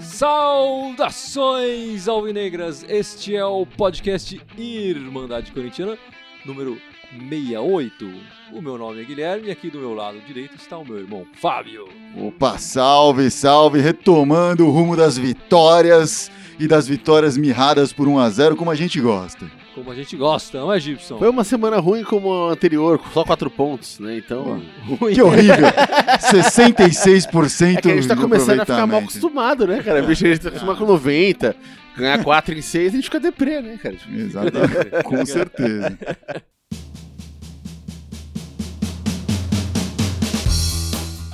Saudações alvinegras! Este é o podcast Irmandade Corintiana, número 68. O meu nome é Guilherme e aqui do meu lado direito está o meu irmão Fábio. Opa, salve, salve, retomando o rumo das vitórias e das vitórias mirradas por 1 a 0 como a gente gosta. Como a gente gosta, não é, Gibson? Foi uma semana ruim como a anterior, com só quatro pontos, né? Então, ruim. Que horrível. 66% É que a gente tá começando a ficar mal acostumado, né, cara? Bicho, a gente tá acostumado com 90, ganhar 4 em 6, a gente fica deprê, né, cara? Exatamente, com certeza.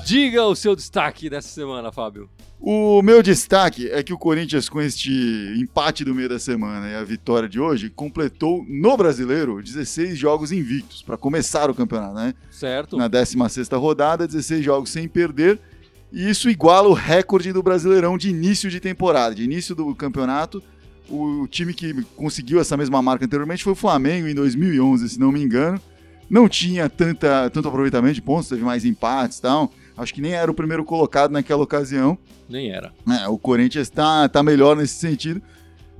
Diga o seu destaque dessa semana, Fábio. O meu destaque é que o Corinthians, com este empate do meio da semana e a vitória de hoje, completou no brasileiro 16 jogos invictos para começar o campeonato, né? Certo? Na 16 rodada, 16 jogos sem perder. E isso iguala o recorde do Brasileirão de início de temporada, de início do campeonato. O time que conseguiu essa mesma marca anteriormente foi o Flamengo em 2011, se não me engano. Não tinha tanta, tanto aproveitamento de pontos, teve mais empates e tal. Acho que nem era o primeiro colocado naquela ocasião. Nem era. É, o Corinthians tá, tá melhor nesse sentido.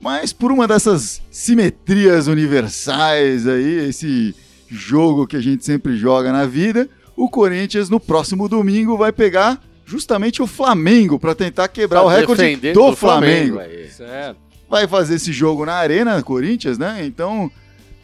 Mas por uma dessas simetrias universais aí, esse jogo que a gente sempre joga na vida, o Corinthians no próximo domingo vai pegar justamente o Flamengo para tentar quebrar o recorde Defender do, Flamengo. aí. Certo. Vai fazer esse jogo na Arena Corinthians, né? Então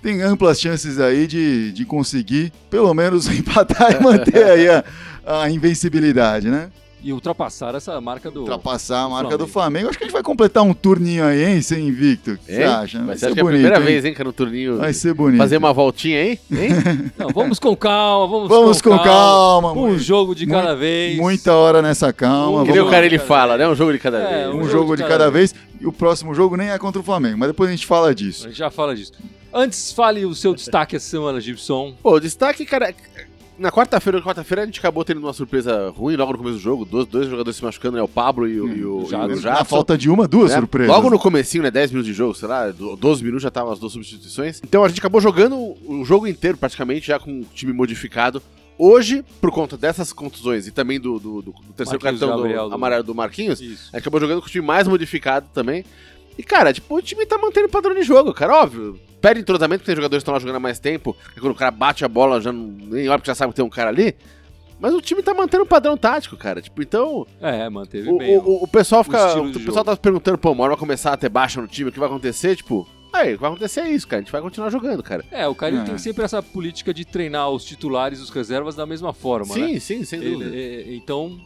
tem amplas chances aí de, de conseguir pelo menos empatar e manter aí a, a invencibilidade, né? E ultrapassar essa marca do. ultrapassar a marca Flamengo. do Flamengo. Acho que a gente vai completar um turninho aí, hein, sem invicto. O que você Hein? acha? Mas você acha que é a primeira vez, hein, que é no turninho Vai ser bonito. fazer uma voltinha aí? Hein? Não, vamos com calma, vamos, Vamos com calma. Um jogo de cada muito- vez. Muita hora nessa calma. Um Que nem o cara ele cada fala, vez. né? Um jogo de cada É, vez. um jogo de cada vez. E o próximo jogo nem é contra o Flamengo, mas depois a gente fala A disso. gente já fala disso. Antes, fale o seu destaque essa semana, Gibson. Pô, destaque, cara. Na quarta-feira, quarta-feira a gente acabou tendo uma surpresa ruim logo no começo do jogo. Dois, dois jogadores se machucando, né? O Pablo e o, e o, e. Na falta de uma, duas né? surpresas. Logo no comecinho, né? 10 minutos de jogo, sei lá, do- 12 minutos já estavam as duas substituições. Então a gente acabou jogando o jogo inteiro, praticamente, já com o time modificado. Hoje, por conta dessas contusões e também do, do- do- do terceiro Marquinhos cartão Gabriel, do, do- amarelo do Marquinhos, Isso. a gente acabou jogando com o time mais modificado também. E, cara, tipo, o time tá mantendo o padrão de jogo, cara, óbvio. Perde entrosamento porque tem jogadores que estão lá jogando há mais tempo. E quando o cara bate a bola, já não, nem olha porque já sabe que tem um cara ali. Mas o time tá mantendo o padrão tático, cara. Tipo, então. É, manteve O, bem. o- o pessoal fica. O, pessoal jogo. tá se perguntando, pô, uma hora vai começar a ter baixa no time, o que vai acontecer? Tipo, aí, o que vai acontecer é isso, cara. A gente vai continuar jogando, cara. É, o cara ele É. tem sempre essa política de treinar os titulares e os reservas da mesma forma, sim, né? sim, sem Ele- dúvida. é, então,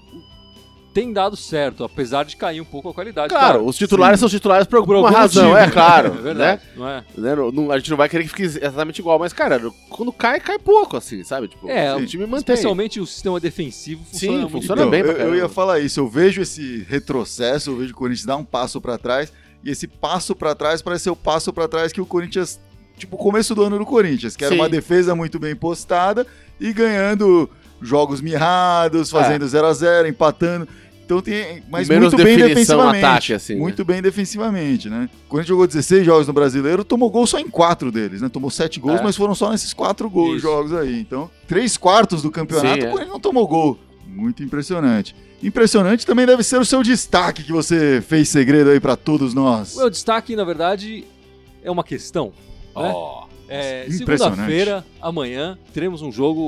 tem dado certo, apesar de cair um pouco a qualidade. Claro, os titulares são os titulares por por alguma algum razão, motivo. é claro. É verdade, não é? Né? Né? Não- não- a gente não vai querer que fique exatamente igual, mas, cara, quando cai, cai pouco, assim, sabe? Tipo, É, o time mantém. Especialmente o sistema defensivo funciona Sim, muito funciona Então, bem pra eu, eu ia falar isso. Eu vejo esse retrocesso, eu vejo o Corinthians dar um passo pra trás. E esse passo pra trás parece ser o passo pra trás que o Corinthians. Tipo, o começo do ano do Corinthians, que era Sim. uma defesa muito bem postada e ganhando jogos mirrados, fazendo 0 a 0 empatando. Então tem. Mas Menos muito bem defensivamente. ataque, assim, né? muito bem defensivamente, né? Quando a gente jogou 16 jogos no brasileiro, tomou gol só em quatro deles, né? Tomou sete gols, É. mas foram só nesses quatro gols, Isso. jogos aí. Então, três quartos do campeonato, Sim, o é. Corinthians não tomou gol. Muito impressionante. Impressionante também deve ser o seu destaque que você fez segredo aí pra todos nós. O meu destaque, na verdade, é uma questão. né? É. Segunda-feira, amanhã, teremos um jogo,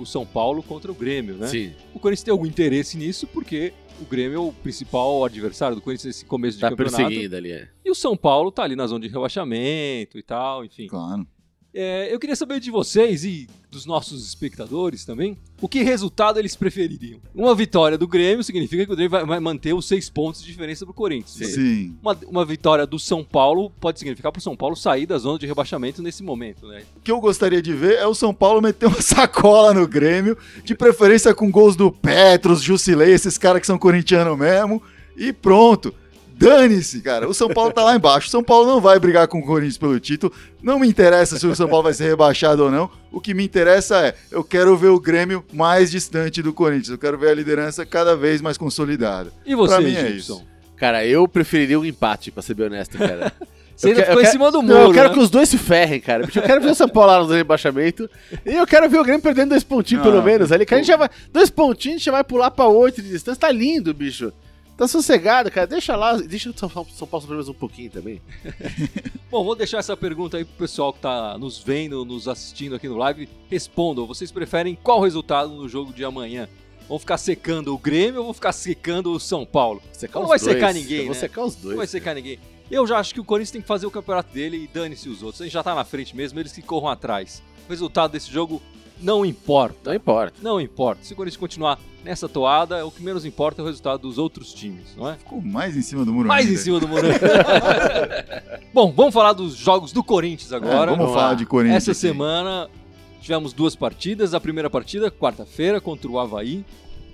o São Paulo contra o Grêmio, né? Sim, O Corinthians tem algum interesse nisso, porque o Grêmio é o principal adversário do Corinthians nesse começo de tá campeonato. perseguindo ali, é. E o São Paulo tá ali na zona de rebaixamento e tal, enfim. Claro. É, eu queria saber de vocês e dos nossos espectadores também, o que resultado eles prefeririam. Uma vitória do Grêmio significa que o Grêmio vai, vai manter os seis pontos de diferença pro Corinthians. Sim. Uma, uma vitória do São Paulo pode significar pro São Paulo sair da zona de rebaixamento nesse momento, né? O que eu gostaria de ver é o São Paulo meter uma sacola no Grêmio, de preferência com gols do Petros, Jusilei, esses caras que são corintianos mesmo, e pronto. Dane-se, cara. O São Paulo tá lá embaixo. O São Paulo não vai brigar com o Corinthians pelo título. Não me interessa se o São Paulo vai ser rebaixado ou não. O que me interessa é, eu quero ver o Grêmio mais distante do Corinthians. Eu quero ver a liderança cada vez mais consolidada. E você, Pra mim é Gibson? Cara, eu preferiria um empate, pra ser bem honesto, cara. Você ainda ficou em cima do Não, muro. eu quero né? que os dois se ferrem, cara. Bicho, Eu quero ver o São Paulo lá no rebaixamento. E eu quero ver o Grêmio perdendo dois pontinhos, Não, pelo menos. Ali, que a gente já vai. Dois pontinhos, a gente já vai pular pra oito de distância. Tá lindo, bicho. Tá sossegado, cara. Deixa lá. Deixa o São Paulo, São Paulo sofrer mais um pouquinho também. Bom, vou deixar essa pergunta aí pro pessoal que tá nos vendo, nos assistindo aqui no live. Respondam, vocês preferem qual resultado no jogo de amanhã? Vão ficar secando o Grêmio ou vão ficar secando o São Paulo? Secar Não vai dois. secar ninguém, Eu Vou né? secar os dois. Não vai secar ninguém. Eu já acho que o Corinthians tem que fazer o campeonato dele e dane-se os outros. A gente já tá na frente mesmo, eles que corram atrás. O resultado desse jogo não importa. Não importa. Não importa. Se o Corinthians continuar nessa toada, o que menos importa é o resultado dos outros times, não é? Ficou mais em cima do muro Mais em ainda. cima do muro. Bom, vamos falar dos jogos do Corinthians É, agora. vamos vamos falar lá. de Corinthians. Essa aqui. semana tivemos duas partidas. A primeira partida, quarta-feira, contra o Havaí.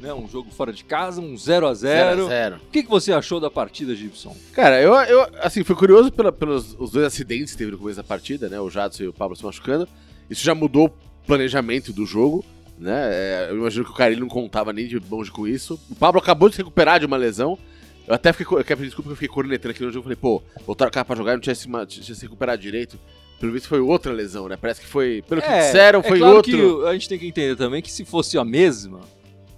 Né, um jogo fora de casa, um 0 a 0 0 0 O que, que você achou da partida, Gibson? Cara, eu, eu assim, fui curioso pela- pelos os dois acidentes que teve no começo da partida, né? O Jadson e o Pablo se machucando. Isso já mudou planejamento do jogo, né? É, eu imagino que o Carilho não contava nem de longe com isso. O Pablo acabou de se recuperar de uma lesão. Eu até fiquei, eu quero pedir desculpa que eu fiquei cornetando aqui no jogo. Eu falei, pô, botaram o cara pra jogar e não tinha se, tinha se recuperado direito. Pelo visto foi outra lesão, né? Parece que foi, pelo que disseram, foi é claro outro. que a gente tem que entender também que se fosse a mesma,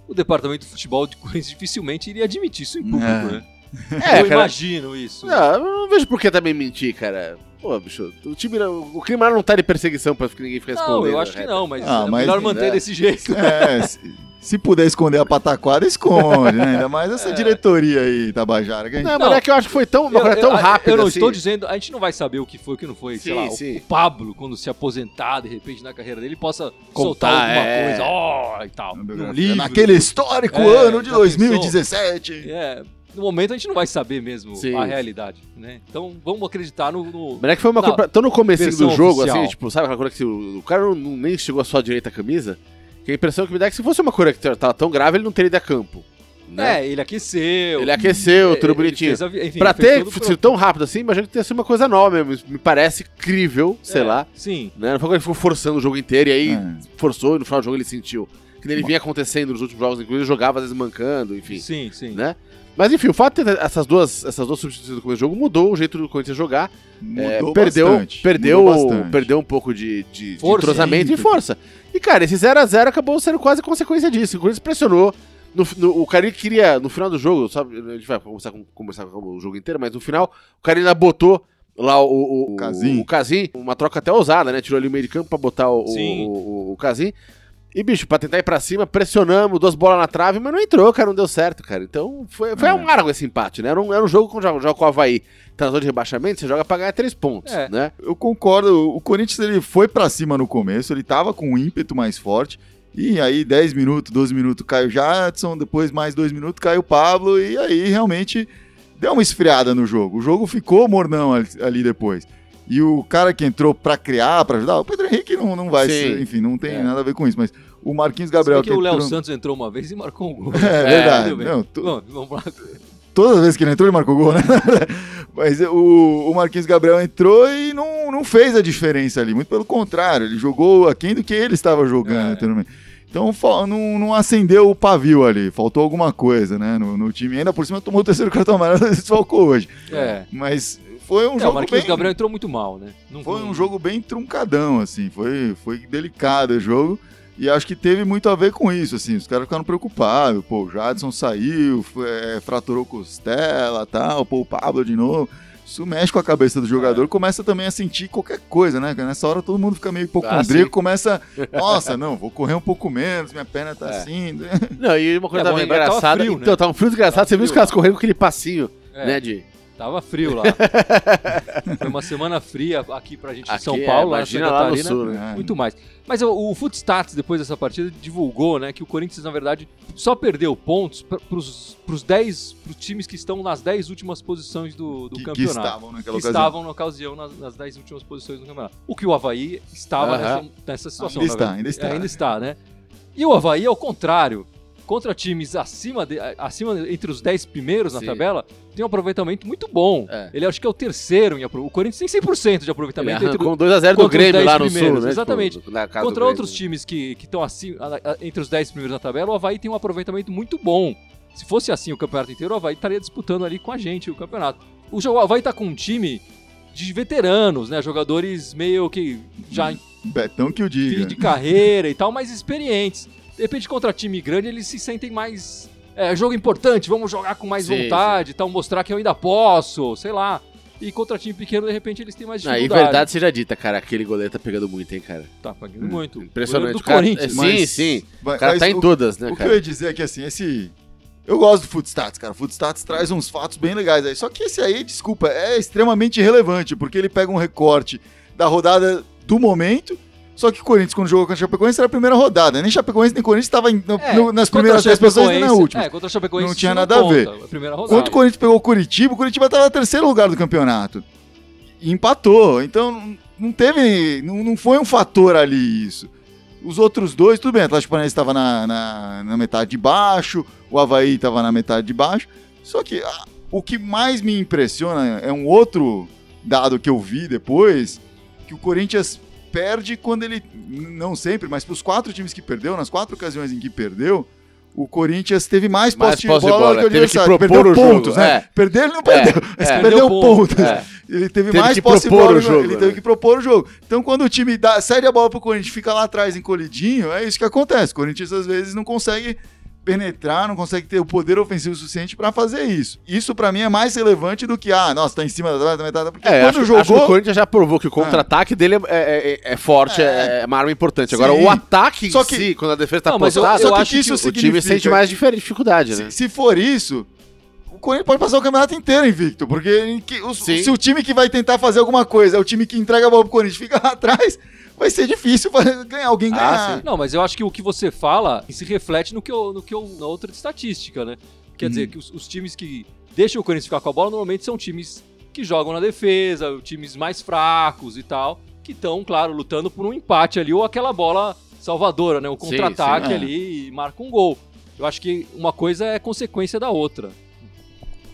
o departamento de futebol de Corinthians dificilmente iria admitir isso em público, É. né? É, eu cara. imagino isso. Não, eu não vejo por que também mentir, cara. Pô, bicho, o time, não- o crime lá não tá de perseguição pra que ninguém Não, escondendo. eu acho que não, mas Ah, é mas- melhor manter né? desse jeito. É, se, se puder esconder a pataquada, esconde, né? Ainda mais essa É. diretoria aí, Tabajara. Que a gente... Não, Não. mas é que eu acho que foi tão, Eu- coisa tão eu- rápida Eu não assim. estou dizendo, a gente não vai saber o que foi, o que não foi. sei Sim, lá, o- sim. O, Pablo, quando se aposentar, de repente, na carreira dele, possa Contar, soltar alguma é. coisa, ó, e tal. Num livro. Naquele histórico É, ano de já 2017. É, no momento a gente não vai saber mesmo Sim. a realidade, né? Então vamos acreditar no... no- Mas é que foi uma coisa. Tão no versão do jogo, oficial. assim, tipo, sabe aquela coisa que o, o cara não, não- nem chegou a só direita a camisa? Que a impressão que me dá é que se fosse uma coisa que tava tão grave, ele não teria ido a campo. Né? É, ele aqueceu. Ele aqueceu, é, tudo ele bonitinho. fez a enfim, pra fez ter todo o pro- sido tão rápido assim, imagina que tenha sido uma coisa nova mesmo. Me parece crível, sei É, lá. Sim. Né? Não foi que ele ficou forçando o jogo inteiro e aí É. forçou e no final do jogo ele sentiu. Que nem ele vinha acontecendo nos últimos jogos, inclusive ele jogava às vezes mancando, enfim. Sim, sim. Né? Mas enfim, o fato de ter essas duas, essas duas substituições no começo do jogo mudou o jeito do Corinthians jogar. É, perdeu, bastante. perdeu, mudou bastante. perdeu um pouco de, de, de Força, entrosamento e força. E, cara, esse 0x0 acabou sendo quase consequência disso. O Corinthians pressionou. No, no- o Carilli queria, no final do jogo, sabe? A gente vai conversar com, conversar com o jogo inteiro, mas no final, o Carilli ainda botou lá o, o, o, Casim. o Casim, uma troca até ousada, né? Tirou ali o meio de campo pra botar o, Sim. o, o, o Casim. E, bicho, pra tentar ir pra cima, pressionamos, duas bolas na trave, mas não entrou, cara, não deu certo, cara. Então, foi, foi É. amargo esse empate, né? Era um, era um jogo com, joga com o Havaí, tá na zona de rebaixamento, você joga pra ganhar três pontos, É. né? Eu concordo. O Corinthians ele foi pra cima no começo, ele tava com um ímpeto mais forte. E aí, 10 minutos, 12 minutos caiu o Jadson, depois mais 2 minutos caiu o Pablo, e aí realmente deu uma esfriada no jogo. O jogo ficou mornão ali, ali depois. E o cara que entrou pra criar, pra ajudar, o Pedro Henrique não, não vai ser, enfim, não tem É. nada a ver com isso, mas o Marquinhos Gabriel bem que o Léo entrou... Santos entrou uma vez e marcou um gol. É verdade. tudo bem. Não, tu- Bom, vamos lá. todas as vezes que ele entrou, ele marcou gol, né? Mas o, o Marquinhos Gabriel entrou e não, não fez a diferença ali. Muito pelo contrário, ele jogou aquém do que ele estava jogando. É. Então não, não acendeu o pavio ali, faltou alguma coisa, né? No, no time. Ainda por cima tomou o terceiro cartão amarelo e desfalcou hoje. É. Mas foi um É, o jogo Marquinhos bem. Gabriel entrou muito mal, né? Não Foi um jogo bem truncadão, assim. Foi, foi delicado o jogo. E acho que teve muito a ver com isso, assim. Os caras ficaram preocupados. Pô, o Jadson saiu, foi- é, fraturou costela tal. Pô, o Pablo de novo. Isso mexe com a cabeça do jogador. É. Começa também a sentir qualquer coisa, né? Nessa hora todo mundo fica meio Ah, hipocondríaco. sim. começa, nossa, não, vou correr um pouco menos, minha perna tá É. assim. Não, e uma coisa É, bom também que tava engraçada. frio, né? Então, tava um frio desgraçado. Tava Você viu os frio. caras correndo com aquele passinho, É, né? De. Tava frio lá. Foi uma semana fria aqui pra gente em Aqui, São é, Paulo, em imagina lá no sul, né? É. Muito mais. Mas o, o Footstats, depois dessa partida, divulgou né, que o Corinthians, na verdade, só perdeu pontos para os 10 pros times que estão nas 10 últimas posições do, do Que, que campeonato. estavam naquela que ocasião. estavam na ocasião nas, nas 10 últimas posições do campeonato. O que o Havaí estava Aham. nessa, nessa situação. Ainda está, ainda está. É, ainda está, né? E o Havaí, ao contrário, contra times acima, de, acima entre os 10 primeiros na Sim. tabela, tem um aproveitamento muito bom. É. Ele acho que é o terceiro em aproveitamento. O Corinthians tem 100% de Ele aproveitamento entre, arrancou um 2x0 do Grêmio 10 lá no primeiros, sul, né? exatamente. Tipo, na Contra Grêmio. outros times que estão assim, entre os 10 primeiros na tabela, o Havaí tem um aproveitamento muito bom. Se fosse assim o campeonato inteiro, o Havaí estaria disputando ali com a gente o campeonato. O, Havaí tá com um time de veteranos, né? Jogadores meio que já Betão que o fim diga. de carreira e tal, mais experientes. De repente, contra time grande, eles se sentem mais. É, jogo importante, vamos jogar com mais Sim, vontade e tal, mostrar que eu ainda posso, sei lá. E contra time pequeno, de repente, eles têm mais Aí, dificuldade. verdade seja dita, cara, aquele goleiro tá pegando muito, hein, cara. Tá pagando muito. Impressionante. Do O cara- Corinthians. é, mas- Sim, sim. Mas- O cara mas tá em o- todas, né, O que eu cara? ia dizer é que assim, esse. Eu gosto do Footstats, cara. O Footstats traz uns fatos bem legais aí. Só que esse aí, desculpa, é extremamente irrelevante, porque ele pega um recorte da rodada do momento. Só que o Corinthians, quando jogou contra o Chapecoense, era a primeira rodada. Nem Chapecoense nem Corinthians estava nas É, primeiras contra a 10 posições nem na Chapecoense- última. É, contra a Chapecoense Não tinha nada a ver. A primeira rodada. Quando o Corinthians pegou o Curitiba, o Curitiba estava no terceiro lugar do campeonato. E empatou. Então, não- não teve. Não, não foi um fator ali isso. Os outros dois, tudo bem, o Atlético Paranaense estava na, na, na metade de baixo, o Havaí estava na metade de baixo. Só que ah, o que mais me impressiona é um outro dado que eu vi depois, que o Corinthians perde quando ele. Não sempre, mas para os quatro times que perdeu, nas quatro ocasiões em que perdeu, o Corinthians teve mais posse de bola, bola, que o que adversário. propor Perdeu o jogo, pontos, né? é. Perder ele não perdeu, mas é. perdeu Perdeu pontos, pontos. é. Ele teve, Teve mais que posse de propor bola, o jogo, ele né? teve que propor o jogo. Então quando o time dá, cede a bola pro Corinthians, fica lá atrás encolhidinho, é isso que acontece. O Corinthians às vezes não consegue penetrar, não consegue ter o poder ofensivo suficiente pra fazer isso. Isso pra mim é mais relevante do que, ah, nossa, tá em cima da da metade, porque É, quando acho, jogou... acho que o Corinthians já provou que o contra-ataque dele é, é- é- é forte, é, é uma arma importante. Agora, Sim. o ataque Só em que- si, quando a defesa tá Não, eu- postada, eu só que acho que isso o time sente mais dificuldade, né? Se, se for isso, o Corinthians pode passar o campeonato inteiro invicto, porque que- Sim. se o time que vai tentar fazer alguma coisa é o time que entrega a bola pro Corinthians e fica lá atrás, vai ser difícil ganhar alguém Ah, ganhar. sim. Não, mas eu acho que o que você fala se reflete no que eu, no que eu, na outra estatística, né? Quer Uhum. dizer, que os, os times que deixam o Corinthians ficar com a bola normalmente são times que jogam na defesa, times mais fracos e tal, que estão, claro, lutando por um empate ali ou aquela bola salvadora, né? O contra-ataque é. ali e marca um gol. Eu acho que uma coisa é consequência da outra.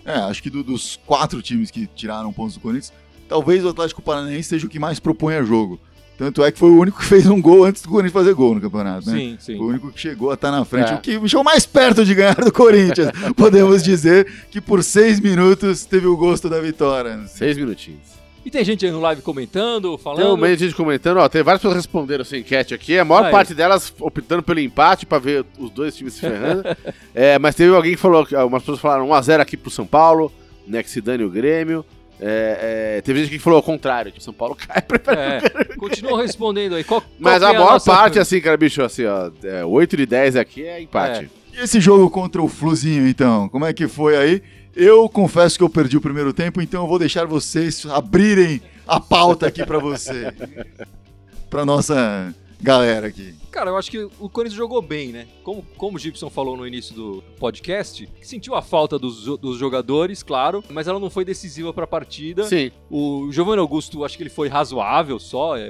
É, acho que do- dos quatro times que tiraram pontos do Corinthians, talvez o Atlético Paranaense seja o que mais propõe a jogo. Tanto é que foi o único que fez um gol antes do Corinthians fazer gol no campeonato, né? Sim, sim. Foi o único que chegou a estar na frente. É. O que chegou mais perto de ganhar do Corinthians. Podemos dizer que por seis minutos teve o gosto da vitória. Seis minutinhos. E tem gente aí no live comentando, Tem um falando. meio de gente comentando, ó, tem várias pessoas respondendo essa enquete aqui, a maior Aí. parte delas optando pelo empate pra ver os dois times se ferrando. É, mas teve alguém que falou, que algumas pessoas falaram 1x0 aqui pro São Paulo, né, que se dane o Grêmio. É, é, teve gente que falou ao contrário, que o São Paulo cai pra É, continua respondendo aí. Qual, qual Mas que a é maior nossa- parte, assim, cara, bicho, assim, ó, é, 8 de 10 aqui é empate. E esse jogo contra o Fluzinho, então? Como é que foi aí? Eu confesso que eu perdi o primeiro tempo, então eu vou deixar vocês abrirem a pauta aqui pra você. pra nossa galera aqui. Cara, eu acho que o Corinthians jogou bem, né? Como, como o Gibson falou no início do podcast, sentiu a falta dos, dos jogadores, claro, mas ela não foi decisiva pra partida. Sim. O Giovanni Augusto, acho que ele foi razoável só. é,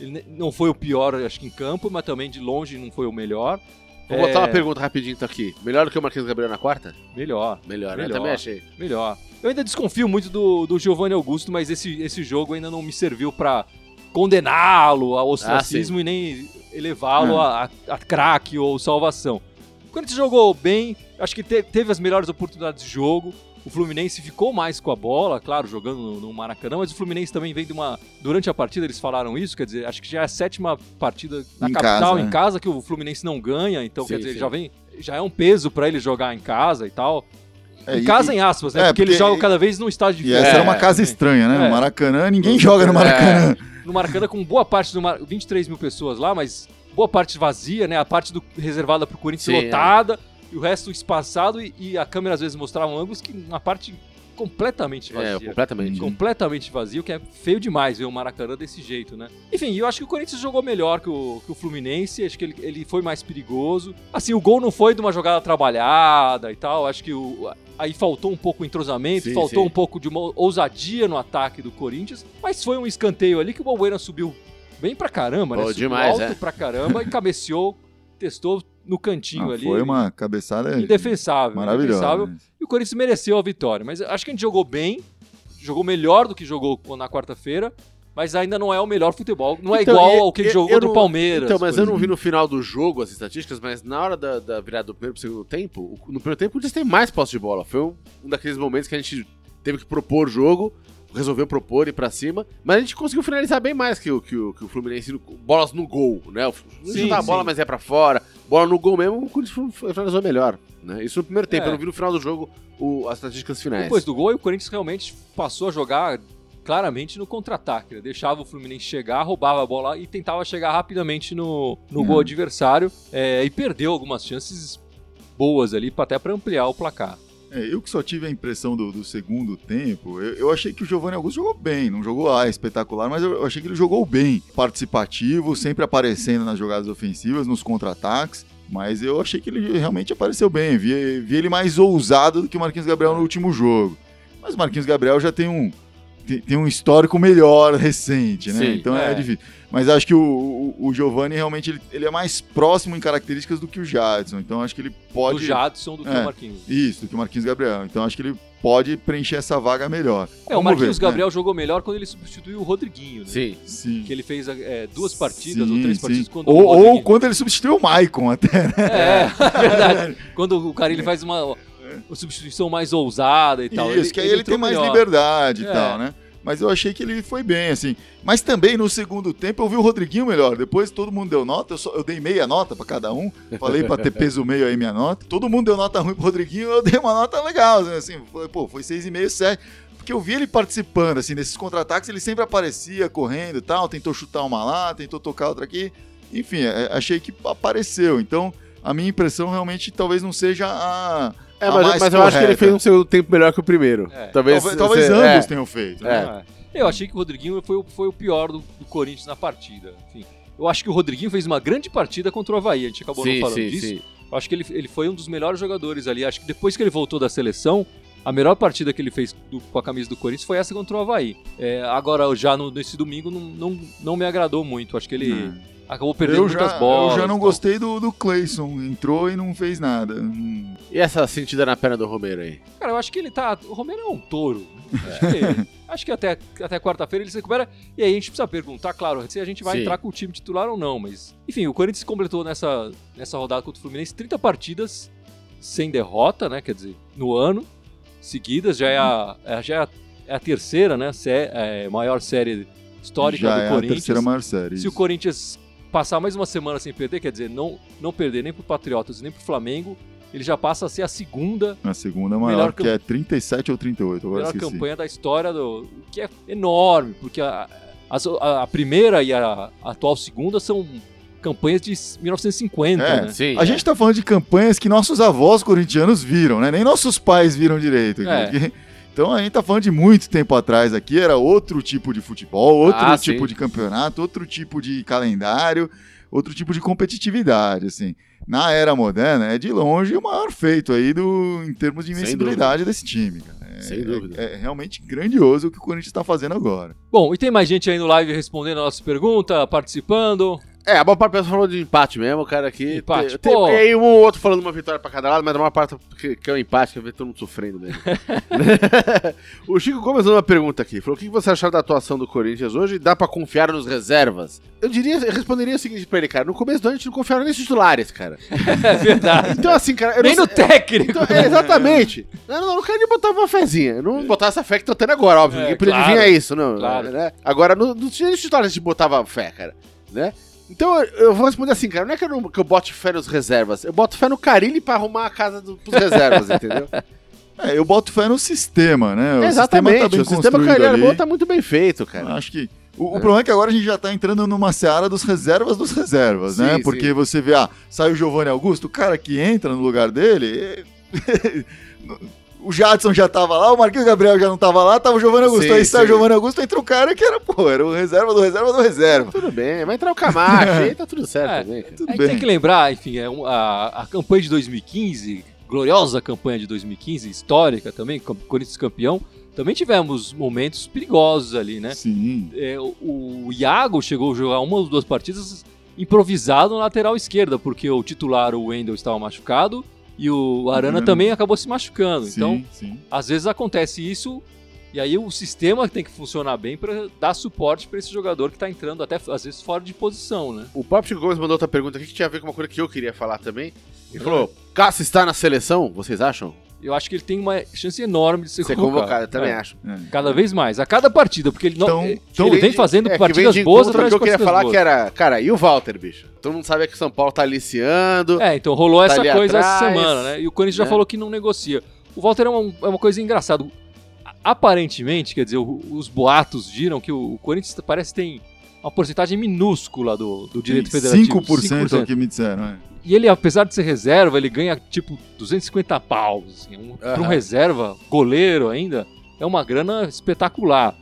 Ele não foi o pior, acho que em campo, mas também de longe não foi o melhor. Vou É, botar uma pergunta rapidinho então aqui. Melhor do que o Marquinhos Gabriel na quarta? Melhor, Melhor, né? Melhor. Também achei. melhor. Eu ainda desconfio muito do, do Giovanni Augusto, mas esse, esse jogo ainda não me serviu pra condená-lo ao ostracismo e nem elevá-lo a, a, a craque ou salvação. O Corinthians jogou bem, acho que te- teve as melhores oportunidades de jogo. O Fluminense ficou mais com a bola, claro, jogando no, no Maracanã, mas o Fluminense também vem de uma. Durante a partida eles falaram isso, quer dizer, acho que já é a sétima partida na Em capital, casa, em né? casa, que o Fluminense não ganha, então Sim, quer dizer, sim. já vem. Já é um peso pra ele jogar em casa e tal. É, em e- casa, em aspas, né? é, porque, porque- jogam cada vez num estádio E essa diferente. era uma casa estranha, né? É. No Maracanã, ninguém joga no Maracanã. No Maracanã com boa parte do Mar... 23 mil pessoas lá, mas boa parte vazia, né? A parte do... reservada pro Corinthians Sim, lotada e o resto espaçado e, e a câmera às vezes mostrava ângulos que uma parte completamente É, vazia. completamente. Completamente vazio, que é feio demais ver o Maracanã desse jeito, né? Enfim, eu acho que o Corinthians jogou melhor que o, que o Fluminense, acho que ele, ele foi mais perigoso. Assim, o gol não foi de uma jogada trabalhada e tal, acho que o, aí faltou um pouco o entrosamento, Sim, faltou sim. um pouco de uma ousadia no ataque do Corinthians, mas foi um escanteio ali que o Balbuena subiu bem pra caramba, né? Subiu demais, alto é. pra caramba e cabeceou, testou no cantinho Ah, ali. foi uma cabeçada Indefensável. maravilhosa. indefensável. E o Corinthians mereceu a vitória. Mas acho que a gente jogou bem, jogou melhor do que jogou na quarta-feira, mas ainda não é o melhor futebol. Não é Então, igual e- ao que ele eu- jogou eu do não- Palmeiras. Então, mas eu não vi no final do jogo as estatísticas, mas na hora da, da virada do primeiro pro segundo tempo, o- no primeiro tempo eles têm mais posse de bola. Foi um, um daqueles momentos que a gente teve que propor o jogo. Resolveu propor ir pra cima, mas a gente conseguiu finalizar bem mais que o, que o, que o Fluminense, bolas no gol, né? O Fluminense Sim, a bola, mas é pra fora, bola no gol mesmo, o Corinthians finalizou melhor, né? Isso no primeiro tempo, É. eu não vi no final do jogo o- as estatísticas finais. Depois do gol, o Corinthians realmente passou a jogar claramente no contra-ataque. né? Deixava o Fluminense chegar, roubava a bola e tentava chegar rapidamente no, no Uhum. gol adversário é, e perdeu algumas chances boas ali até para ampliar o placar. É, eu que só tive a impressão do, do segundo tempo, eu, eu achei que o Giovanni Augusto jogou bem, não jogou ah, espetacular, mas eu, achei que ele jogou bem, participativo, sempre aparecendo nas jogadas ofensivas, nos contra-ataques. Mas eu achei que ele realmente apareceu bem. Vi, vi ele mais ousado do que o Marquinhos Gabriel no último jogo. Mas o Marquinhos Gabriel já tem um, tem, tem um histórico melhor recente, né? Sim, então é. é. difícil. Mas acho que o, o, o Giovanni realmente ele, ele é mais próximo em características do que o Jadson. Então acho que ele pode. Do Jadson do que É. o Marquinhos. Isso, do que o Marquinhos Gabriel. Então acho que ele pode preencher essa vaga melhor. É, o Vamos Marquinhos ver, né? Gabriel jogou melhor quando ele substituiu o Rodriguinho, né? Sim. Sim. Que ele fez é, duas partidas Sim, ou três sim. partidas quando ou, o ou quando ele substituiu o Maicon até, né? É, é verdade. Quando o cara ele faz uma, uma substituição mais ousada e tal. Isso, que aí ele, tem entrou mais melhor. liberdade e É. tal, né? Mas eu achei que ele foi bem, assim. Mas também no segundo tempo eu vi o Rodriguinho melhor. Depois todo mundo deu nota, eu, só- eu dei meia nota pra cada um. Falei pra ter peso meio aí minha nota. Todo mundo deu nota ruim pro Rodriguinho, eu dei uma nota legal, assim. Falei, pô, foi 6,5, 7. Porque eu vi ele participando, assim, desses contra-ataques, ele sempre aparecia correndo e tal, tentou chutar uma lá, tentou tocar outra aqui. Enfim, é, achei que apareceu. Então, a minha impressão realmente talvez não seja a. É, mas, mas eu acho que ele correta. fez um segundo tempo melhor que o primeiro. É. Talvez, Talvez, talvez você- ambos é. tenham feito. É. Né? É. Eu achei que o Rodriguinho foi, o- foi o pior do, do Corinthians na partida. Enfim, eu acho que o Rodriguinho fez uma grande partida contra o Havaí. A gente acabou não Sim, falando sim, disso. sim. Eu acho que ele, ele foi um dos melhores jogadores ali. Acho que depois que ele voltou da seleção, a melhor partida que ele fez do- com a camisa do Corinthians foi essa contra o Havaí. É, agora, já no, nesse domingo, não, não, não me agradou muito. Acho que ele acabou perdendo Eu muitas já, bolas. eu já não tal. gostei do, do Clayson. Entrou e não fez nada. Hum, E essa sentida na perna do Romero aí? Cara, eu acho que ele tá. O Romero é um touro. Acho que, acho que até, até quarta-feira ele se recupera. E aí a gente precisa perguntar, claro, se a gente vai Sim. entrar com o time titular ou não. Mas, enfim, o Corinthians completou nessa, nessa rodada contra o Fluminense 30 partidas sem derrota, né? Quer dizer, no ano, seguidas. Já é a, é- já é a, é a terceira, né? sé- é, maior série histórica já do é a Corinthians. terceira maior série. Se o isso. Corinthians passar mais uma semana sem perder, quer dizer, não, não perder nem pro Patriotas nem pro Flamengo, ele já passa a ser a segunda A segunda maior, Melhor que é 37 ou 38, agora melhor esqueci. campanha da história, do, o que é enorme, porque a, a- a primeira e a, a atual segunda são campanhas de 1950, É, né? Sim. A gente tá falando de campanhas que nossos avós corintianos viram, né? Nem nossos pais viram direito. É. Porque- Então a gente tá falando de muito tempo atrás aqui, era outro tipo de futebol, outro Ah, tipo sim. de campeonato, outro tipo de calendário, outro tipo de competitividade, assim. Na era moderna, é de longe o maior feito aí do, em termos de invencibilidade desse time, cara. É, Sem dúvida. É, é realmente grandioso o que o Corinthians está fazendo agora. Bom, e tem mais gente aí no live respondendo a nossa pergunta, participando. É, a maior parte das pessoas falou de empate mesmo, cara, aqui. Empate, Tem, pô. tem, aí um ou outro falando uma vitória pra cada lado, mas a maior parte que, que é um empate, que eu ver todo mundo sofrendo mesmo. o Chico Gomes mandou uma pergunta aqui. Falou: o que você achou da atuação do Corinthians hoje? Dá pra confiar nos reservas? Eu diria, eu responderia o seguinte pra ele, cara. No começo do ano a gente não confiava nem nos titulares, cara. É verdade. Então, assim, cara. Nem não no sei- técnico. Então, é, exatamente. Eu não, não quero nem botar uma fezinha. Eu não botar essa fé que tô tendo agora, óbvio. É, Ninguém podia claro. adivinhar isso, não. Claro. né? Agora, no, no time de titulares a gente botava fé, cara. Né? Então eu, vou responder assim, cara. Não é que eu, não, que eu bote fé nos reservas. Eu boto fé no Carilli pra arrumar a casa do, pros reservas, entendeu? É, eu boto fé no sistema, né? O Exatamente. sistema tá o sistema Carilli tá muito bem feito, cara. Acho que. O, o problema é que agora a gente já tá entrando numa seara dos reservas dos reservas, né? Sim, Porque sim. você vê, ah, sai o Giovanni Augusto, o cara que entra no lugar dele. é- o Jadson já tava lá, o Marquinhos Gabriel já não tava lá, tava o Giovanni Augusto. Sim, aí sai o. Giovanni Augusto, entra um cara que era, pô, era o reserva do reserva do reserva. Tudo bem. Vai entrar o Camacho, aí tá tudo certo É, também, cara. Tudo A gente bem. tem que lembrar, enfim, é um- a, a campanha de 2015, gloriosa campanha de 2015, histórica também, Corinthians campeão, também tivemos momentos perigosos ali, né? Sim. É, o, o Iago chegou a jogar uma ou duas partidas improvisado na lateral esquerda, porque o titular, o Wendel, estava machucado e o Arana Arana. também acabou se machucando. sim, Então, sim. às vezes acontece isso e aí o sistema tem que funcionar bem para dar suporte para esse jogador que está entrando até às vezes fora de posição, né? O próprio Chico Gomes mandou outra pergunta aqui que tinha a ver com uma coisa que eu queria falar também. Ele falou: Cássio está na seleção? Vocês acham? Eu acho que ele tem uma chance enorme de ser, Ser convocado. convocado, eu também É. acho. Cada vez mais, a cada partida, porque ele, não, Então- ele então vem fazendo é, que partidas vem boas atrás que de eu queria falar boas. que era, cara, e o Walter, bicho? Todo mundo sabia que o São Paulo tá aliciando. É, então rolou Tá essa coisa essa atrás, semana, né? E o Corinthians já né? falou que não negocia. O Walter é uma, é uma coisa engraçada. Aparentemente, quer dizer, os boatos giram que o, o Corinthians parece que tem uma porcentagem minúscula do, do direito federativo. 5% é o que me disseram. É. E ele, apesar de ser reserva, ele ganha tipo 250 paus. Assim, um, Para um reserva, goleiro ainda, é uma grana espetacular.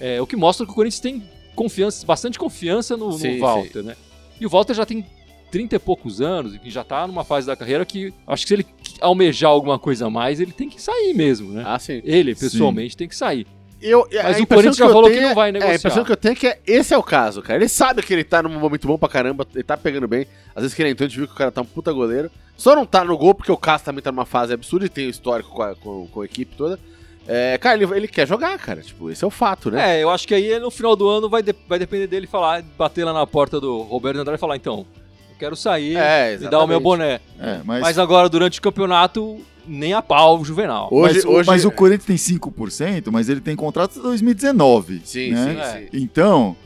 É, o que mostra que o Corinthians tem confiança, bastante confiança no, no Sim, Walter, né? E o Walter já tem 30 e poucos anos, enfim, já tá numa fase da carreira que acho que se ele almejar alguma coisa a mais, ele tem que sair mesmo, né? Ah, sim. Ele, pessoalmente, tem que sair. Eu, Mas a o Corinthians já eu falou que tenho não vai é- É, a negociar. impressão que eu tenho é que é- esse é o caso, cara. Ele sabe que ele tá num momento bom pra caramba, ele tá pegando bem. Às vezes que ele entrou, a gente viu que o cara tá um puta goleiro. Só não tá no gol porque o Cássio também tá numa fase absurda e tem o histórico com a, com, com a equipe toda. É, cara, ele, ele quer jogar, cara. Tipo, esse é o fato, né? É, eu acho que aí no final do ano vai, de- vai depender dele falar, bater lá na porta do Roberto Andrade e falar, então, eu quero sair, É, me dá o meu boné. É, mas, Mas agora, durante o campeonato, nem a pau o Juvenal. Hoje- mas, o- hoje- mas o Corinthians tem 5%, mas ele tem contrato até 2019. Sim, né? É. sim, sim. Então,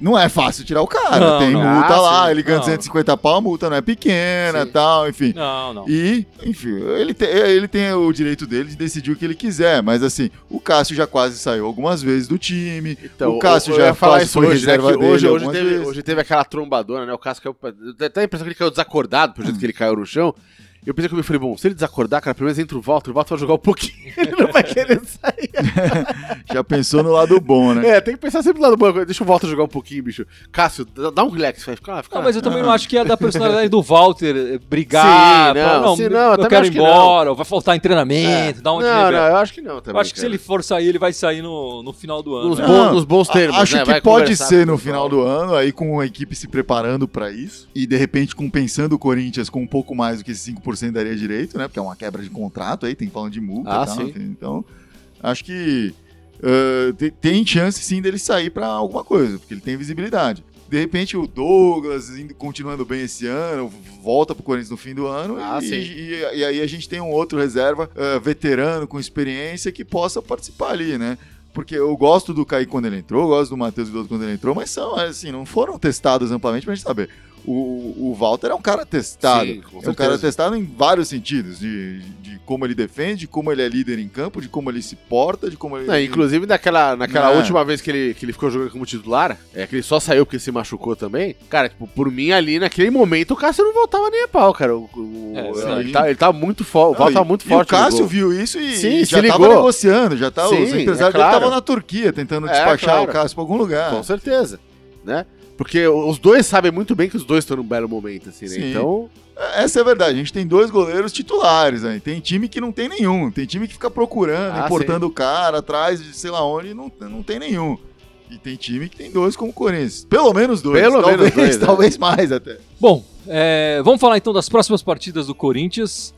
não é fácil tirar o cara. Não, tem não. multa Ah, lá, sim. ele ganha Não. 250 pau, a multa não é pequena Sim. tal, enfim. Não, não. E, enfim, ele tem, ele tem o direito dele de decidir o que ele quiser, mas assim, o Cássio já quase saiu algumas vezes do time. Então, o Cássio eu já ia falar quase isso foi hoje, né? reserva que dele hoje, hoje, teve, vezes. hoje teve aquela trombadona, né? O Cássio caiu. Dá até a impressão que ele caiu desacordado pro jeito que ele caiu no chão. Eu pensei comigo, falei, bom, se ele desacordar, cara, pelo menos entra o Walter, o Walter vai jogar um pouquinho, ele não vai querer sair. Já pensou no lado bom, né? É, tem que pensar sempre no lado bom. Deixa o Walter jogar um pouquinho, bicho. Cássio, dá um relax, vai ficar. ficar... Não, mas eu também ah. não acho que é da personalidade do Walter eh, brigar. Sim, não, não, sim, não eu, eu quero ir embora, vai faltar em treinamento, é. um Não, não, eu acho que não também. Eu acho que cara. se ele for sair, ele vai sair no, no final do ano. Nos, né? bons, nos bons termos. Acho né? que vai pode ser no final do ano, aí com a equipe se preparando para isso e de repente compensando o Corinthians com um pouco mais do que 5% 100% daria direito, né? Porque é uma quebra de contrato aí, tem falando de multa ah, e tal. Sim. Então, acho que uh, tem, tem chance sim dele sair para alguma coisa, porque ele tem visibilidade. De repente o Douglas indo, continuando bem esse ano, volta pro Corinthians no fim do ano. Ah, e, e, e, aí a gente tem um outro reserva uh, veterano com experiência que possa participar ali, né? Porque eu gosto do Caí quando ele entrou, eu gosto do Matheus Vidoso quando ele entrou, mas são, assim, não foram testados amplamente pra gente saber. O, o Walter é um cara testado. Sim, é um cara testado em vários sentidos, de, de como ele defende, de como ele é líder em campo, de como ele se porta, de como ele... Não, inclusive naquela, naquela É. última vez que ele, que ele ficou jogando como titular, é que ele só saiu porque se machucou também. Cara, tipo, por mim ali naquele momento o Cássio não voltava nem a pau, cara. O, o- É, sim. ele, tá, ele tá muito forte, o tá e- muito e forte. o Cássio viu isso e, Sim, e já tava ligou. negociando, já tá, os Sim, empresários é claro. estavam na Turquia tentando É, despachar claro. o Cássio pra algum lugar. Com certeza, né? Porque os dois sabem muito bem que os dois estão num belo momento, assim, né? Sim. Então, Essa é a verdade. A gente tem dois goleiros titulares aí. Tem time que não tem nenhum. Tem time que fica procurando, Ah, importando o cara atrás de sei lá onde e não, não tem nenhum. E tem time que tem dois como o Corinthians. Pelo menos dois. Pelo talvez, menos dois, né? Talvez mais até. Bom, é, vamos falar então das próximas partidas do Corinthians.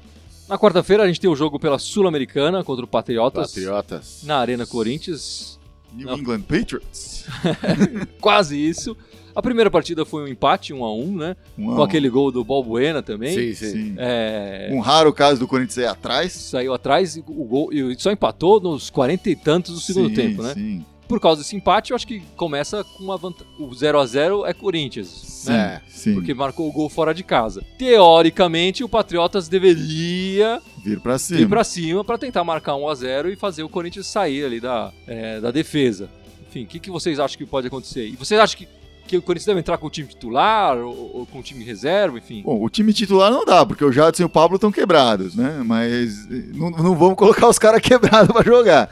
Na quarta-feira a gente tem o jogo pela Sul-Americana contra o Patriotas, Patriotas. na Arena Corinthians. New Não. England Patriots. Quase isso. A primeira partida foi um empate, 1 a 1 né? Um, Com aquele gol do Balbuena também. Sim, sim. Sim. É, Um raro caso do Corinthians aí atrás. saiu atrás e o gol e só empatou nos 40 e tantos do segundo Sim, tempo, né? Sim. Por causa desse empate, eu acho que começa com uma vantagem. O 0 a 0 é Corinthians, Sim, né? sim. Porque marcou o gol fora de casa. Teoricamente, o Patriotas deveria Vir pra ir cima. pra cima para tentar marcar 1 a 0 e fazer o Corinthians sair ali da, é, da defesa. Enfim, o que, que vocês acham que pode acontecer? E vocês acham que, que o Corinthians deve entrar com o time titular ou, ou com o time reserva, enfim? Bom, o time titular não dá, porque o Jadson e o Pablo estão quebrados, né? Mas eh, não, não vamos colocar os caras quebrados pra jogar.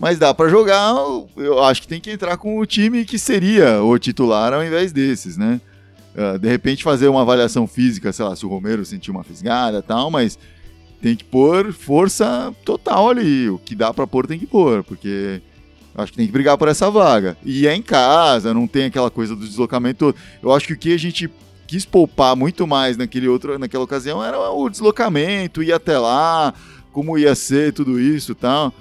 Mas dá pra jogar, eu acho que tem que entrar com o time que seria o titular ao invés desses, né? Ah, de repente fazer uma avaliação física, sei lá, se o Romero sentiu uma fisgada tal, mas tem que pôr força total ali. O que dá pra pôr tem que pôr, porque acho que tem que brigar por essa vaga. E é em casa, não tem aquela coisa do deslocamento todo. Eu acho que o que a gente quis poupar muito mais naquele outro, naquela ocasião era o deslocamento, ir até lá, como ia ser tudo isso e tal.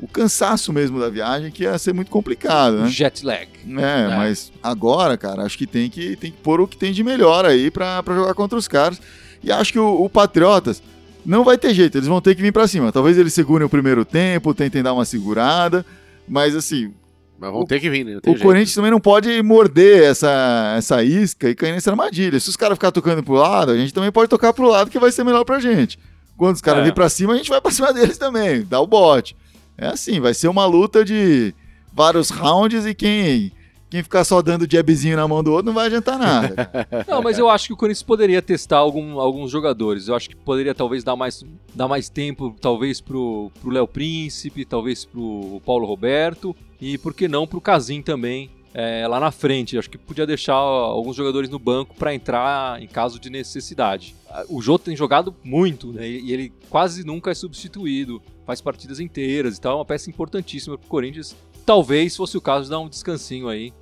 O cansaço mesmo da viagem que ia ser muito complicado, né? Jet lag. É, mas agora, cara, acho que tem que, tem que pôr o que tem de melhor aí pra, pra jogar contra os caras. E acho que o, o Patriotas, não vai ter jeito, eles vão ter que vir pra cima. Talvez eles segurem o primeiro tempo, tentem dar uma segurada, mas assim, Mas vão O- ter que vir, né? O jeito. Corinthians também não pode morder essa, essa isca e cair nessa armadilha. Se os caras ficarem tocando pro lado, a gente também pode tocar pro lado que vai ser melhor pra gente. Quando os caras É. virem pra cima, a gente vai pra cima deles também, dá o bote. É assim, vai ser uma luta de vários rounds e quem, quem ficar só dando jabzinho na mão do outro não vai adiantar nada. Não, mas eu acho que o Corinthians poderia testar algum- alguns jogadores. Eu acho que poderia talvez dar mais, dar mais tempo, talvez pro Léo Príncipe, talvez pro Paulo Roberto e por que não pro Casim também. é, lá na frente, acho que podia deixar alguns jogadores no banco para entrar em caso de necessidade. O Jô tem jogado muito, né? E ele quase nunca é substituído, faz partidas inteiras e tal, é uma peça importantíssima pro Corinthians. Talvez fosse o caso de dar um descansinho aí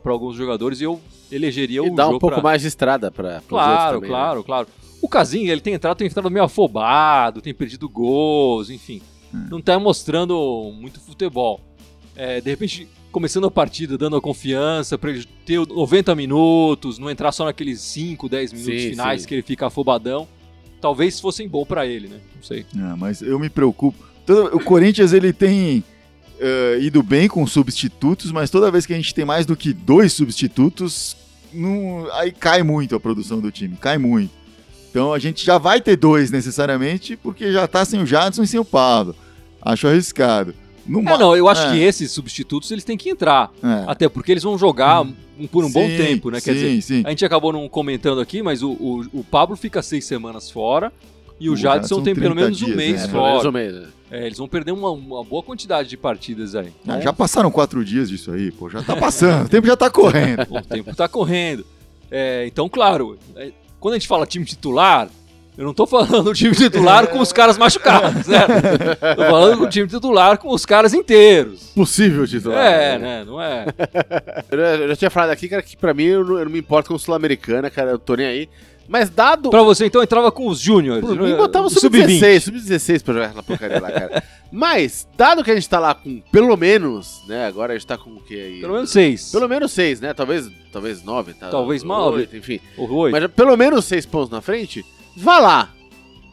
para alguns jogadores e eu elegeria E o dá Jô um pouco pra- mais de estrada outros Claro, também, né? claro, claro. O Casim, ele tem entrado, tem entrado meio afobado, tem perdido gols, enfim. Não tá mostrando muito futebol. É, de repente, começando a partida, dando a confiança pra ele ter 90 minutos, não entrar só naqueles 5, 10 minutos Sim, finais sim. que ele fica afobadão. Talvez fossem bom pra ele, né? Não sei. Ah, mas eu me preocupo. Toda- o Corinthians ele tem eh, ido bem com substitutos, mas toda vez que a gente tem mais do que dois substitutos, não- aí cai muito a produção do time, cai muito. Então a gente já vai ter dois necessariamente, porque já tá sem o Jadson e sem o Pablo. Acho arriscado. No É, ma- não, eu acho é, que esses substitutos eles têm que entrar. é. Até porque eles vão jogar um- por um bom Sim, tempo, né? Quer sim, dizer, sim. A gente acabou não comentando aqui, mas o, o, o Pablo fica seis semanas fora e o, O Jadson Jadson tem pelo 30 menos um dias, mês né? É, pelo menos fora. um mês, né? É, eles vão perder uma, uma boa quantidade de partidas aí. Ah, já passaram quatro dias disso aí, pô. Já tá passando, o tempo já tá correndo. O tempo tá correndo. É, então, claro, é, quando a gente fala time titular, eu não tô falando do time titular com os caras machucados, né? Tô falando do time titular com os caras inteiros. Possível titular. É, né? Não é? Eu, já- eu já tinha falado aqui, cara, que pra mim eu não, eu não me importo com o Sul-Americana, cara, eu tô nem aí. Mas dado. Pra você, então, entrava com os júniores. Por mim, botava o sub-16, sub-16 pra jogar aquela porcaria lá, cara. Mas, dado que a gente tá lá com pelo menos, né? Agora a gente tá com o quê aí? Pelo menos seis. Pelo menos seis, né? Talvez, talvez nove, tá? Talvez nove. Enfim. Ou oito. Mas pelo menos seis pontos na frente, vá lá.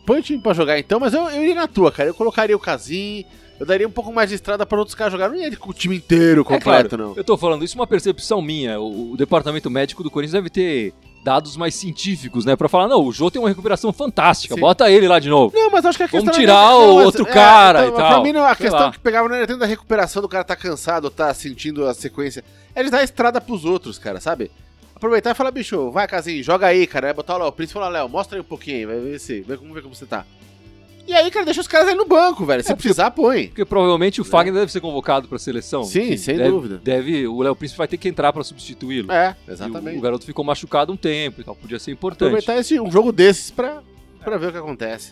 Põe o time pra jogar então, mas eu, eu iria na tua, cara. Eu colocaria o Casim, eu daria um pouco mais de estrada pra outros caras jogarem. Não ia com o time inteiro É completo, claro, não. Eu tô falando isso é uma percepção minha. O, o departamento médico do Corinthians deve ter dados mais científicos, né? Pra falar, não, o Jô tem uma recuperação fantástica, Sim. bota ele lá de novo. Não, mas acho que a questão Vamos é- tirar não, o mas- outro cara e Pra tal. mim, não, a Sei questão lá. que pegava não era tanto da recuperação do cara tá cansado, tá sentindo a sequência. É dar estrada pros outros, cara, sabe? Aproveitar e falar, bicho, vai, Casinho, joga aí, cara. Vai botar o Léo Príncipe e falar, Léo, mostra aí um pouquinho vai ver se. Vamos ver como você tá. E aí, cara, deixa os caras aí no banco, velho. Se É, porque- precisar, põe. Porque provavelmente o Fagner deve ser convocado pra seleção. Sim, sem deve- dúvida. Deve, o Léo Príncipe vai ter que entrar pra substituí-lo. É, E o- exatamente. O, garoto ficou machucado um tempo e tal, podia ser importante. Aproveitar esse, um jogo desses pra, pra ver o que acontece.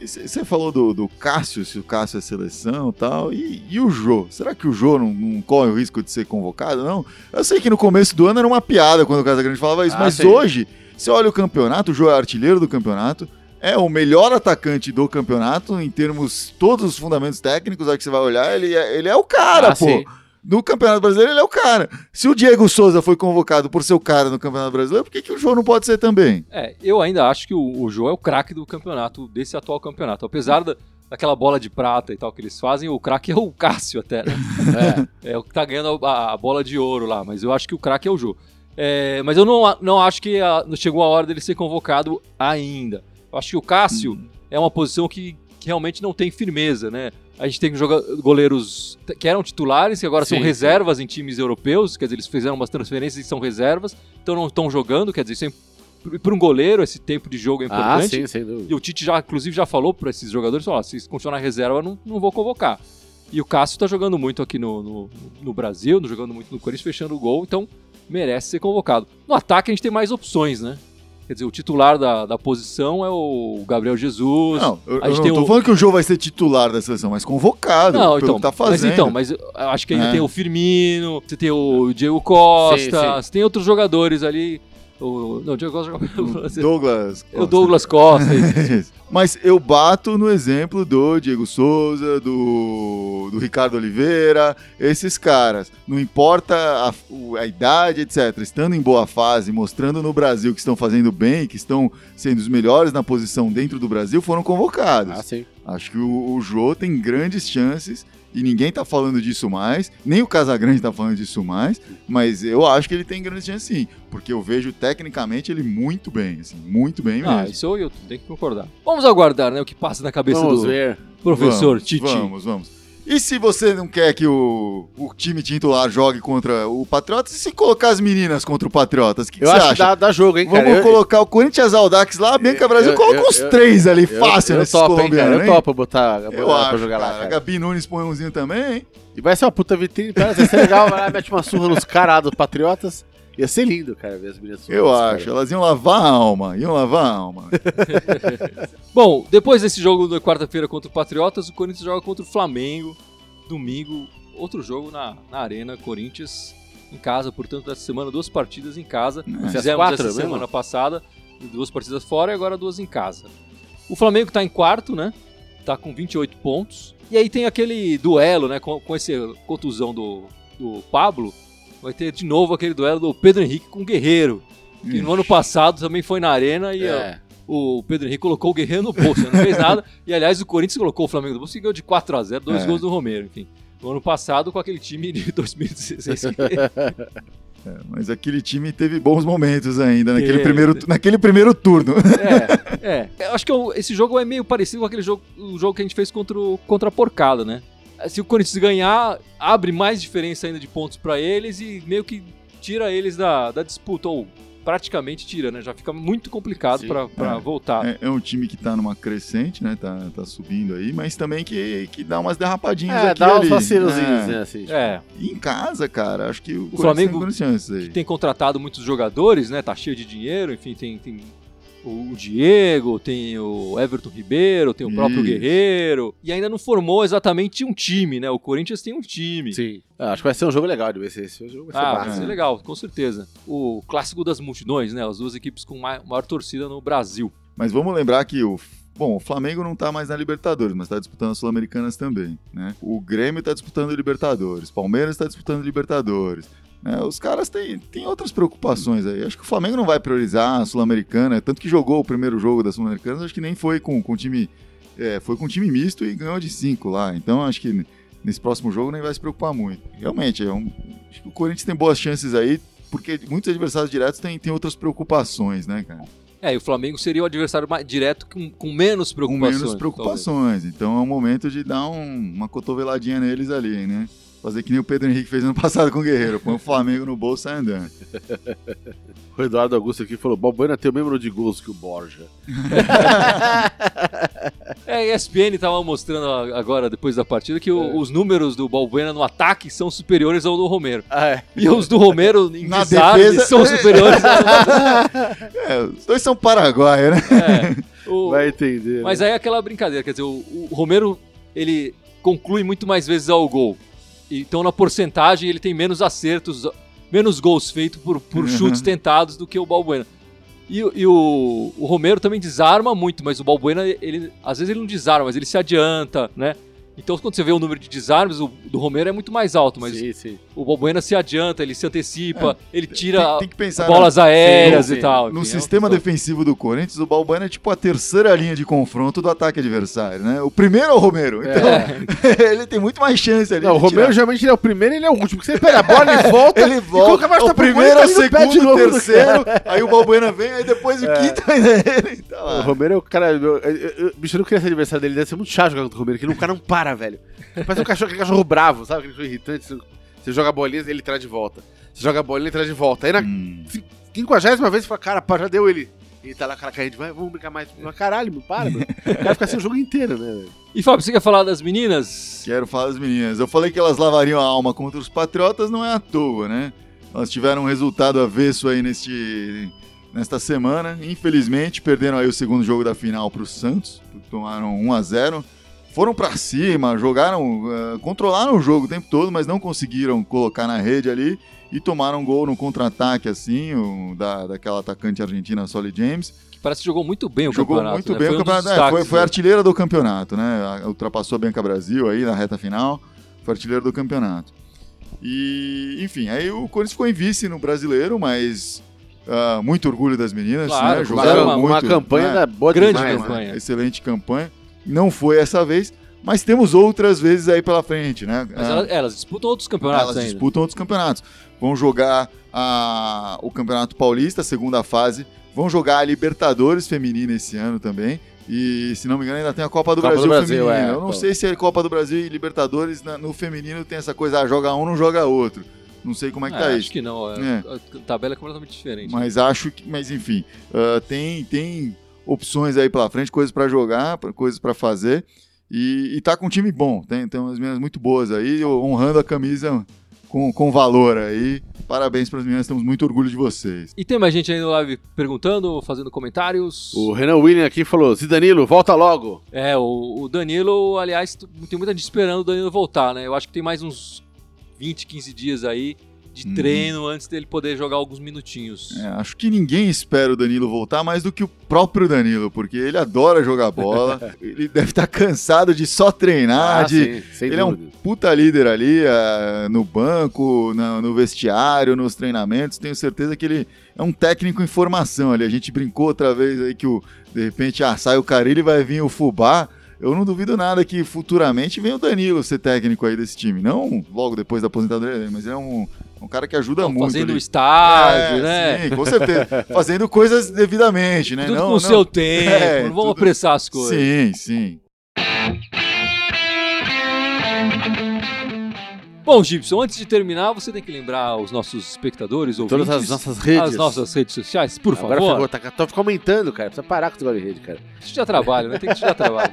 Você falou do, do Cássio, se o Cássio é seleção e tal, e, e o Jô? Será que o Jô não, não corre o risco de ser convocado, não? Eu sei que no começo do ano era uma piada quando o Casagrande falava isso, Ah, mas sim. hoje, você olha o campeonato, o Jô é artilheiro do campeonato, é o melhor atacante do campeonato em termos, todos os fundamentos técnicos, aí que você vai olhar, ele é, ele é o cara, Ah, pô. sim. No Campeonato Brasileiro ele é o cara. Se o Diego Souza foi convocado por ser o cara no Campeonato Brasileiro, por que, que o Jô não pode ser também? É, eu ainda acho que o, o Jô é o craque do campeonato, desse atual campeonato. Apesar da, daquela bola de prata e tal que eles fazem, o craque é o Cássio até, né? É, o que tá ganhando a, a bola de ouro lá, mas eu acho que o craque é o Jô. É, mas eu não, não acho que a- chegou a hora dele ser convocado ainda. Eu acho que o Cássio é uma posição que, que realmente não tem firmeza, né? A gente tem goleiros que eram titulares, que agora Sim, são sim. reservas em times europeus, quer dizer, eles fizeram umas transferências e são reservas, então não estão jogando, quer dizer, isso é, para um goleiro esse tempo de jogo é Ah, importante. sim, sem dúvida. E o Tite já, inclusive, já falou para esses jogadores, ó, se continuar na reserva, não, não vou convocar. E o Cássio tá jogando muito aqui no, no, no Brasil, jogando muito no Corinthians, fechando o gol, então merece ser convocado. No ataque a gente tem mais opções, né? Quer dizer, o titular da, da posição é o Gabriel Jesus. Não, eu, a eu gente não tem tô o- falando que o Jô vai ser titular da seleção, mas convocado Não, pelo então, que tá mas fazendo. então, mas eu acho que ainda É. tem o Firmino, você tem o Diego Costa, Sim, sim. você tem outros jogadores ali. O, não, o Diego Costa joga pelo francês. Douglas. É o Douglas Costa. Mas eu bato no exemplo do Diego Souza, do, do Ricardo Oliveira, esses caras. Não importa a, a idade, etc. Estando em boa fase, mostrando no Brasil que estão fazendo bem, que estão sendo os melhores na posição dentro do Brasil, foram convocados. Ah, sim. Acho que o, o Jô tem grandes chances e ninguém tá falando disso mais, nem o Casagrande tá falando disso mais, mas eu acho que ele tem grandes chances sim, porque eu vejo tecnicamente ele muito bem, assim, muito bem mesmo. Ah, isso eu tenho que concordar. Vamos aguardar, né? O que passa na cabeça Vamos do ver. professor vamos, Titi. Vamos, vamos. E se você não quer que o, o time titular jogue contra o Patriotas, e se colocar as meninas contra o Patriotas, o que, que Eu você acho que acha? dá, dá jogo, hein, cara. Vamos Eu- colocar o Corinthians Aldax lá, a Bianca Brasil, eu- coloca eu- uns eu- três ali, eu- fácil, eu, nesses topo, hein, cara. colombianos, Eu topo botar, botar Eu pra acho, jogar lá, cara. A cara. Gabi Nunes põe umzinho também, hein? E vai ser uma puta vitrine, vai ser legal, vai lá, mete uma surra nos caras dos Patriotas. Ia ser lindo, cara, ver as meninas surras Eu acho. caras. Elas iam lavar a alma, iam lavar a alma. Bom, depois desse jogo da quarta-feira contra o Patriotas, o Corinthians joga contra o Flamengo. Domingo, outro jogo na, na Arena, Corinthians em casa. Portanto, dessa semana, duas partidas em casa. Às Fizemos quatro essa mesmo? semana passada, duas partidas fora e agora duas em casa. O Flamengo tá em quarto, né? Tá com 28 pontos. E aí tem aquele duelo, né? Com, com essa contusão do, do Pablo. Vai ter de novo aquele duelo do Pedro Henrique com o Guerreiro. Que no ano passado também foi na Arena e É. o Pedro Henrique colocou o Guerreiro no bolso, né? não fez nada. E aliás, o Corinthians colocou o Flamengo no bolso e ganhou de 4 a 0 dois É. gols do Romero, enfim. No ano passado, com aquele time de 2016. É, mas aquele time teve bons momentos ainda naquele, Teve. primeiro, naquele primeiro turno. é, é. Eu acho que eu- esse jogo é meio parecido com aquele jogo, o jogo que a gente fez contra, o, contra a Porcada, né? Se o Corinthians ganhar, abre mais diferença ainda de pontos pra eles e meio que tira eles da, da disputa, ou praticamente tira, né? Já fica muito complicado pra É. voltar. É, é um time que tá numa crescente, né? Tá, tá subindo aí, mas também que, que dá umas derrapadinhas É, aqui e dá uns ali. vacilozinhos, É. né, assim. tipo, É, E em casa, cara, acho que o, Corinthians Flamengo tem aí. tem contratado muitos jogadores, né? Tá cheio de dinheiro, enfim, tem, tem o Diego, tem o Everton Ribeiro, tem o próprio Isso. Guerreiro, e ainda não formou exatamente um time, né? O Corinthians tem um time. Sim. Ah, acho que vai ser um jogo legal de ver se esse jogo vai ser Ah, vai ser legal, com certeza. O clássico das multidões, né? As duas equipes com mai- maior torcida no Brasil. Mas vamos lembrar que o. Bom, o Flamengo não tá mais na Libertadores, mas tá disputando as Sul-Americanas também, né? O Grêmio tá disputando Libertadores, Palmeiras tá disputando Libertadores. né? Os caras têm, têm outras preocupações aí. Acho que o Flamengo não vai priorizar a Sul-Americana, tanto que jogou o primeiro jogo das Sul-Americanas, acho que nem foi com, com time. é, foi com time misto e ganhou de 5 lá. Então acho que nesse próximo jogo nem vai se preocupar muito. Realmente, é um, acho que o Corinthians tem boas chances aí, porque muitos adversários diretos têm, têm outras preocupações, né, cara? É, e o Flamengo seria o adversário mais direto com, com menos com preocupações. menos preocupações. Então é o momento de dar um- uma cotoveladinha neles ali, né? Fazer que nem o Pedro Henrique fez ano passado com o Guerreiro. Põe o Flamengo no bolso e sai andando. O Eduardo Augusto aqui falou: Balbuena tem o mesmo número de gols que o Borja. É, a ESPN tava mostrando agora, depois da partida, que o- É. os números do Balbuena no ataque são superiores ao do Romero. Ah, é. E os do Romero em Na desarme defesa- são superiores ao É, os dois são paraguaios, né? é, o- Vai entender. Mas né? aí é aquela brincadeira, quer dizer, o, o Romero, ele conclui muito mais vezes ao gol. Então, na porcentagem, ele tem menos acertos, menos gols feitos por, por Uhum. chutes tentados do que o Balbuena. E, o- e o, o Romero também desarma muito, mas o Balbuena, ele, às vezes ele não desarma, mas ele se adianta, né? Então, quando você vê o número de desarmes, o do Romero é muito mais alto, mas Sim, sim. o Balbuena se adianta, ele se antecipa, ele tira Tem, tem que pensar bolas aéreas Sim, e tal. no enfim, é sistema questão- defensivo do Corinthians. O Balbuena é tipo a terceira linha de confronto do ataque adversário, né? O primeiro é o Romero. Então, É. ele tem muito mais chance ali. Não, o Romero tirar. geralmente ele é o primeiro e ele é o último. Porque você pega a bola, ele volta. Ele volta, coloca mais o primeiro, o segundo, o terceiro, aí o Balbuena vem, aí depois o quinto ainda é ele. Tá O lá. Romero é o cara. Eu, eu, eu, bicho, eu não queria ser adversário dele, deve ser muito chato jogar contra o Romero, que o cara não para, velho. Parece um cachorro, aquele cachorro bravo, sabe? Aquele cachorro irritante. Você, você joga a bolinha, ele traz de volta. Você joga a bolinha, ele traz de volta. Aí na Hum. quinquagésima vez você fala, cara, pá, já deu ele. E tá lá aquela carrinha de vai, vamos brincar mais. Mas caralho, mano, para, mano. O cara fica assim o jogo inteiro, né, velho? E Fábio, você quer falar das meninas? Quero falar das meninas. Eu falei que elas lavariam a alma contra os Patriotas, não é à toa, né? Elas tiveram um resultado avesso aí neste, nesta semana. Infelizmente, perderam aí o segundo jogo da final para o Santos. Tomaram 1 a 0 foram pra cima, jogaram, eh, controlaram o jogo o tempo todo, mas não conseguiram colocar na rede ali e tomaram um gol no contra-ataque, assim, o, da, daquela atacante argentina, Solly James. Que parece que jogou muito bem o Jogou campeonato. muito né? bem Foi o um campeonato. É, destaques, foi, foi né? artilheira do campeonato, né? Ultrapassou a Bianca Brasil aí na reta final. Foi artilheira do campeonato. E, enfim, aí o Corinthians ficou em vice no brasileiro, mas ah, muito orgulho das meninas, Claro, né? Jogaram uma- muito. uma campanha né? da boa Grande demais, campanha. né? Excelente campanha. Não foi essa vez, mas temos outras vezes aí pela frente, né? Mas Ah, elas, elas disputam outros campeonatos elas ainda. disputam outros campeonatos. Vão jogar a- o Campeonato Paulista, segunda fase. Vão jogar a Libertadores Feminina esse ano também. E, se não me engano, ainda tem a Copa do Copa do Brasil, Brasil, Feminina. é. Eu não sei se a Copa do Brasil e Libertadores na- no feminino tem essa coisa, ah, joga um, não joga outro. Não sei como é que Ah, tá acho isso. que não. a- É. A tabela é completamente diferente. Mas acho que, mas enfim, ah, tem, tem opções aí pela frente, coisas pra jogar, coisas pra fazer. E, e tá com um time bom, tem, tem umas meninas muito boas aí, honrando a camisa com, com valor aí. Parabéns pras meninas, temos muito orgulho de vocês. E tem mais gente aí no live perguntando, fazendo comentários. O Renan William aqui falou: Zidanilo, volta logo. É, o, o Danilo, aliás, tem muita gente esperando o Danilo voltar, né? Eu acho que tem mais uns 20, 15 dias aí de Uhum. treino antes dele poder jogar alguns minutinhos. É, acho que ninguém espera o Danilo voltar mais do que o próprio Danilo, porque ele adora jogar bola, ele deve estar cansado de só treinar, de, Ah, sim, sem ele é um dúvida. puta líder ali ah, no banco, na- no vestiário, nos treinamentos. Tenho certeza que ele é um técnico em formação ali. A gente brincou outra vez aí que o, de repente ah, sai o Carilli e vai vir o Fubá. Eu não duvido nada que futuramente venha o Danilo ser técnico aí desse time. Não logo depois da aposentadoria dele, mas é um, um cara que ajuda Então, muito. fazendo o ali. estágio, É, né? Sim, com certeza. Fazendo coisas devidamente, né? Tudo não, com o seu tempo, É, não vamos tudo- apressar as coisas. Sim, sim. Bom, Gibson, antes de terminar, você tem que lembrar os nossos espectadores, ouvintes, Todas as nossas redes. as nossas redes sociais, por Agora favor. ferrou, tá, tá aumentando, cara. Precisa parar com esse negócio de rede, cara. Isso já trabalho, né? Tem que te dar trabalho.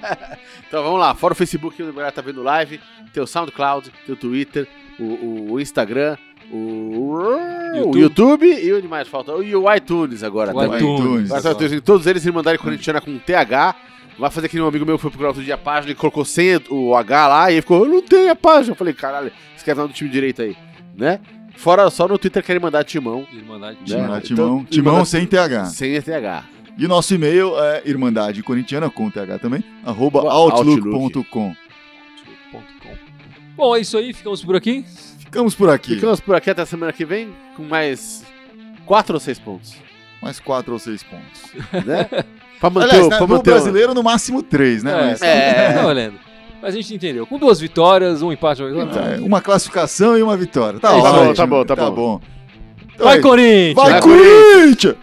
Então vamos lá, fora o Facebook, onde a galera tá vendo live, tem o SoundCloud, tem o Twitter, o, o Instagram, o YouTube. o YouTube e onde mais falta? E o iTunes agora O também. iTunes. Tá, tem todos eles se mandarem corintiana com TH. Vai fazer que nem um amigo meu que foi procurar outro dia a página e colocou sem o H lá e ele ficou, eu não tenho a página. Eu falei, caralho, escreve lá no time direito aí, né? Fora só no Twitter querem mandar timão, Irmandade. Né? Timão, Então, timão, timão sem TH. sem TH. E o nosso e-mail é irmandade corintiana, com TH também, arroba Outlook. outlook.com. Bom, é isso aí, ficamos por aqui. Ficamos por aqui. Ficamos por aqui até a semana que vem com mais quatro ou seis pontos, Mais quatro ou seis pontos. né? pra manter, Aliás, o- né, pra manter o- brasileiro, no máximo três, né? É, Mas- É. tá valendo. Mas a gente entendeu. Com duas vitórias, um empate, uma vitória. É, uma classificação e uma vitória. Tá, É ótimo. Tá bom, tá bom. Então Vai, é isso. Corinthians! Vai, Vai, Corinthians!